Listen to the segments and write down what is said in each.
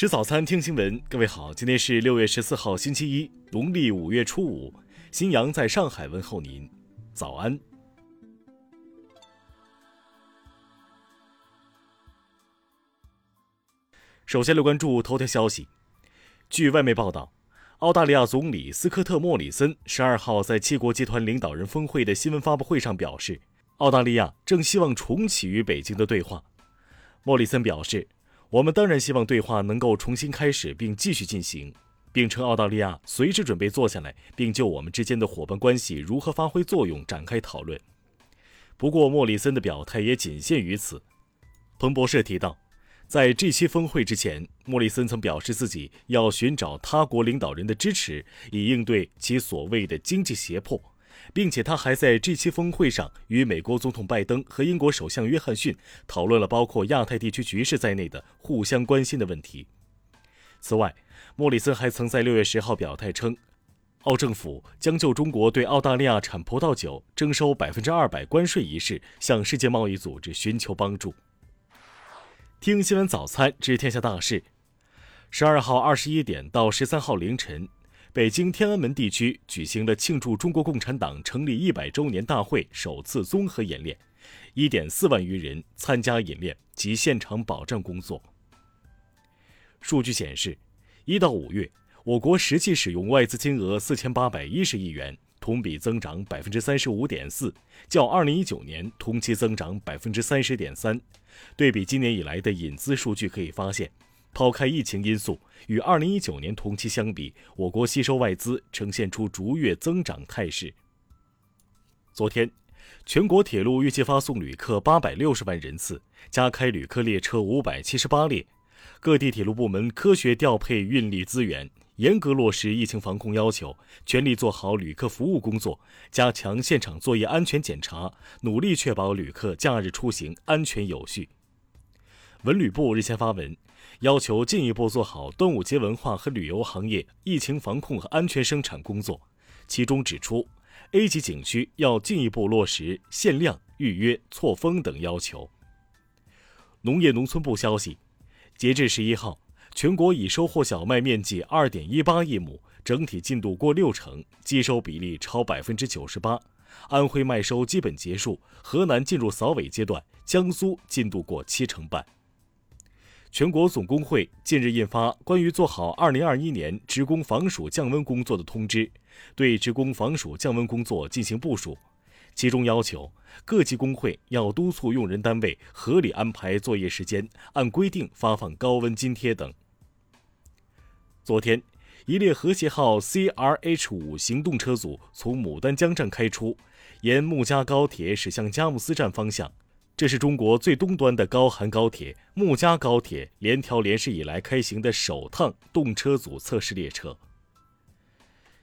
吃早餐，听新闻。各位好，今天是六月十四号，星期一，农历五月初五。新阳在上海问候您，早安。首先来关注头条消息。据外媒报道，澳大利亚总理斯科特·莫里森十二号在七国集团领导人峰会的新闻发布会上表示，澳大利亚正希望重启与北京的对话。莫里森表示。我们当然希望对话能够重新开始并继续进行，并称澳大利亚随时准备坐下来，并就我们之间的伙伴关系如何发挥作用展开讨论。不过，莫里森的表态也仅限于此。彭博社提到，在这期峰会之前，莫里森曾表示自己要寻找他国领导人的支持，以应对其所谓的经济胁迫。并且他还在这期峰会上与美国总统拜登和英国首相约翰逊讨论了包括亚太地区局势在内的互相关心的问题。此外，莫里森还曾在六月十号表态称，澳政府将就中国对澳大利亚产葡萄酒征收百分之二百关税一事向世界贸易组织寻求帮助。听新闻早餐知天下大事。十二号二十一点到十三号凌晨。北京天安门地区举行了庆祝中国共产党成立一百周年大会首次综合演练，一点四万余人参加演练及现场保障工作。数据显示，一到五月，我国实际使用外资金额四千八百一十亿元，同比增长百分之三十五点四，较二零一九年同期增长百分之三十点三。对比今年以来的引资数据，可以发现。抛开疫情因素，与2019年同期相比，我国吸收外资呈现出逐月增长态势。昨天，全国铁路预计发送旅客860万人次，加开旅客列车578列。各地铁路部门科学调配运力资源，严格落实疫情防控要求，全力做好旅客服务工作，加强现场作业安全检查，努力确保旅客假日出行安全有序。文旅部日前发文。要求进一步做好端午节文化和旅游行业疫情防控和安全生产工作，其中指出，A 级景区要进一步落实限量、预约、错峰等要求。农业农村部消息，截至十一号，全国已收获小麦面积二点一八亿亩，整体进度过六成，基收比例超百分之九十八。安徽麦收基本结束，河南进入扫尾阶段，江苏进度过七成半。全国总工会近日印发关于做好2021年职工防暑降温工作的通知，对职工防暑降温工作进行部署，其中要求各级工会要督促用人单位合理安排作业时间，按规定发放高温津贴等。昨天，一列和谐号 CRH 五行动车组从牡丹江站开出，沿木嘉高铁驶向佳木斯站方向。这是中国最东端的高寒高铁木嘉高铁联调联试以来开行的首趟动车组测试列车。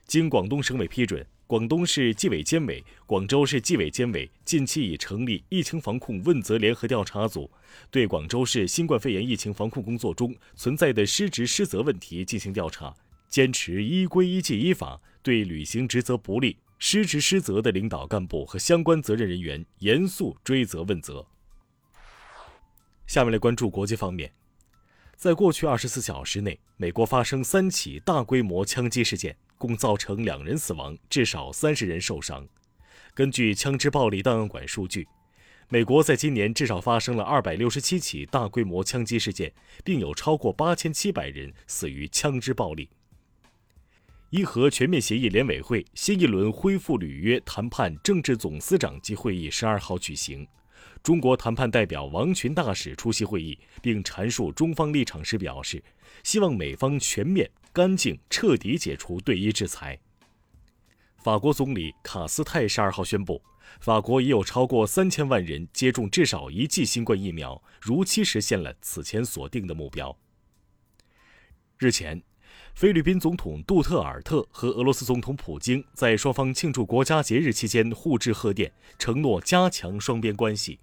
经广东省委批准，广东市纪委监委、广州市纪委监委近期已成立疫情防控问责联合调查组，对广州市新冠肺炎疫情防控工作中存在的失职失责问题进行调查，坚持依规依纪依法，对履行职责不力。失职失责的领导干部和相关责任人员严肃追责问责。下面来关注国际方面，在过去二十四小时内，美国发生三起大规模枪击事件，共造成两人死亡，至少三十人受伤。根据枪支暴力档案馆数据，美国在今年至少发生了二百六十七起大规模枪击事件，并有超过八千七百人死于枪支暴力。伊核全面协议联委会新一轮恢复履约谈判政治总司长级会议十二号举行，中国谈判代表王群大使出席会议，并阐述中方立场时表示，希望美方全面、干净、彻底解除对伊制裁。法国总理卡斯泰十二号宣布，法国已有超过三千万人接种至少一剂新冠疫苗，如期实现了此前锁定的目标。日前。菲律宾总统杜特尔特和俄罗斯总统普京在双方庆祝国家节日期间互致贺电，承诺加强双边关系。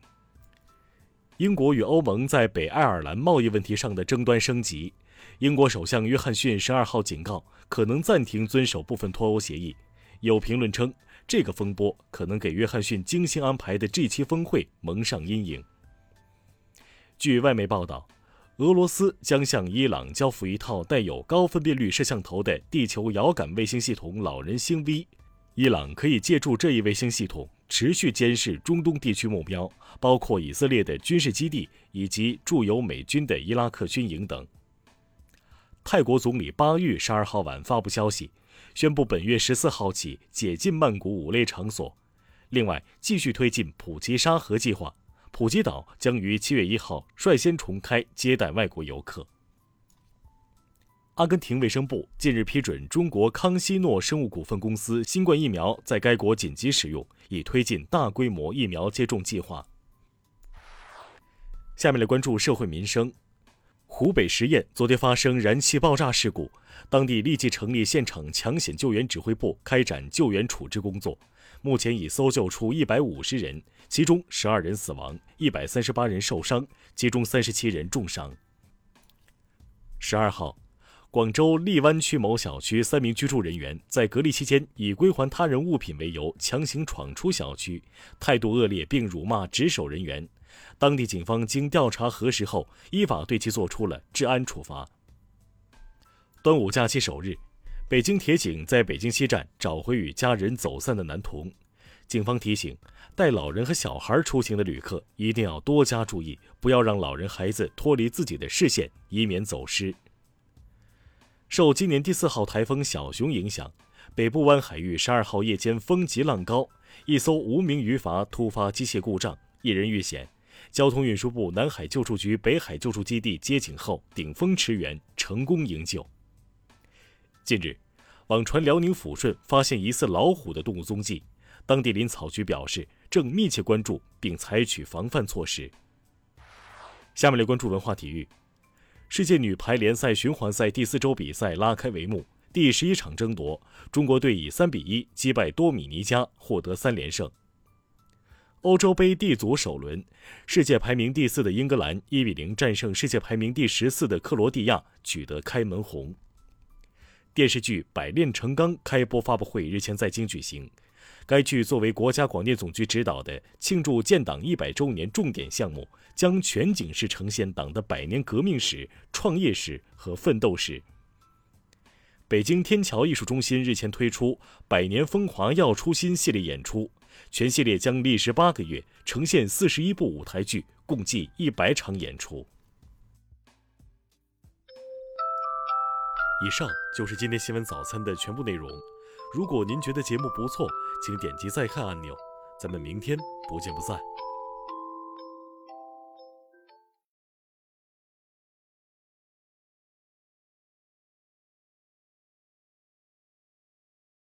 英国与欧盟在北爱尔兰贸易问题上的争端升级，英国首相约翰逊十二号警告，可能暂停遵守部分脱欧协议。有评论称，这个风波可能给约翰逊精心安排的这期峰会蒙上阴影。据外媒报道。俄罗斯将向伊朗交付一套带有高分辨率摄像头的地球遥感卫星系统“老人星 V”。伊朗可以借助这一卫星系统持续监视中东地区目标，包括以色列的军事基地以及驻有美军的伊拉克军营等。泰国总理巴育十二号晚发布消息，宣布本月十四号起解禁曼谷五类场所，另外继续推进普吉沙河计划。普吉岛将于七月一号率先重开接待外国游客。阿根廷卫生部近日批准中国康希诺生物股份公司新冠疫苗在该国紧急使用，以推进大规模疫苗接种计划。下面来关注社会民生。湖北十堰昨天发生燃气爆炸事故，当地立即成立现场抢险救援指挥部，开展救援处置工作。目前已搜救出一百五十人，其中十二人死亡，一百三十八人受伤，其中三十七人重伤。十二号，广州荔湾区某小区三名居住人员在隔离期间以归还他人物品为由强行闯出小区，态度恶劣并辱骂值守人员。当地警方经调查核实后，依法对其作出了治安处罚。端午假期首日。北京铁警在北京西站找回与家人走散的男童，警方提醒，带老人和小孩出行的旅客一定要多加注意，不要让老人孩子脱离自己的视线，以免走失。受今年第四号台风小熊影响，北部湾海域十二号夜间风急浪高，一艘无名渔筏突发机械故障，一人遇险，交通运输部南海救助局北海救助基地接警后顶风驰援，成功营救。近日，网传辽宁抚顺发现疑似老虎的动物踪迹，当地林草局表示正密切关注并采取防范措施。下面来关注文化体育，世界女排联赛循环赛第四周比赛拉开帷幕，第十一场争夺，中国队以三比一击败多米尼加，获得三连胜。欧洲杯 D 组首轮，世界排名第四的英格兰一比零战胜世界排名第十四的克罗地亚，取得开门红。电视剧《百炼成钢》开播发布会日前在京举行。该剧作为国家广电总局指导的庆祝建党一百周年重点项目，将全景式呈现党的百年革命史、创业史和奋斗史。北京天桥艺术中心日前推出《百年风华耀初心》系列演出，全系列将历时八个月，呈现四十一部舞台剧，共计一百场演出。以上就是今天新闻早餐的全部内容。如果您觉得节目不错，请点击再看按钮。咱们明天不见不散。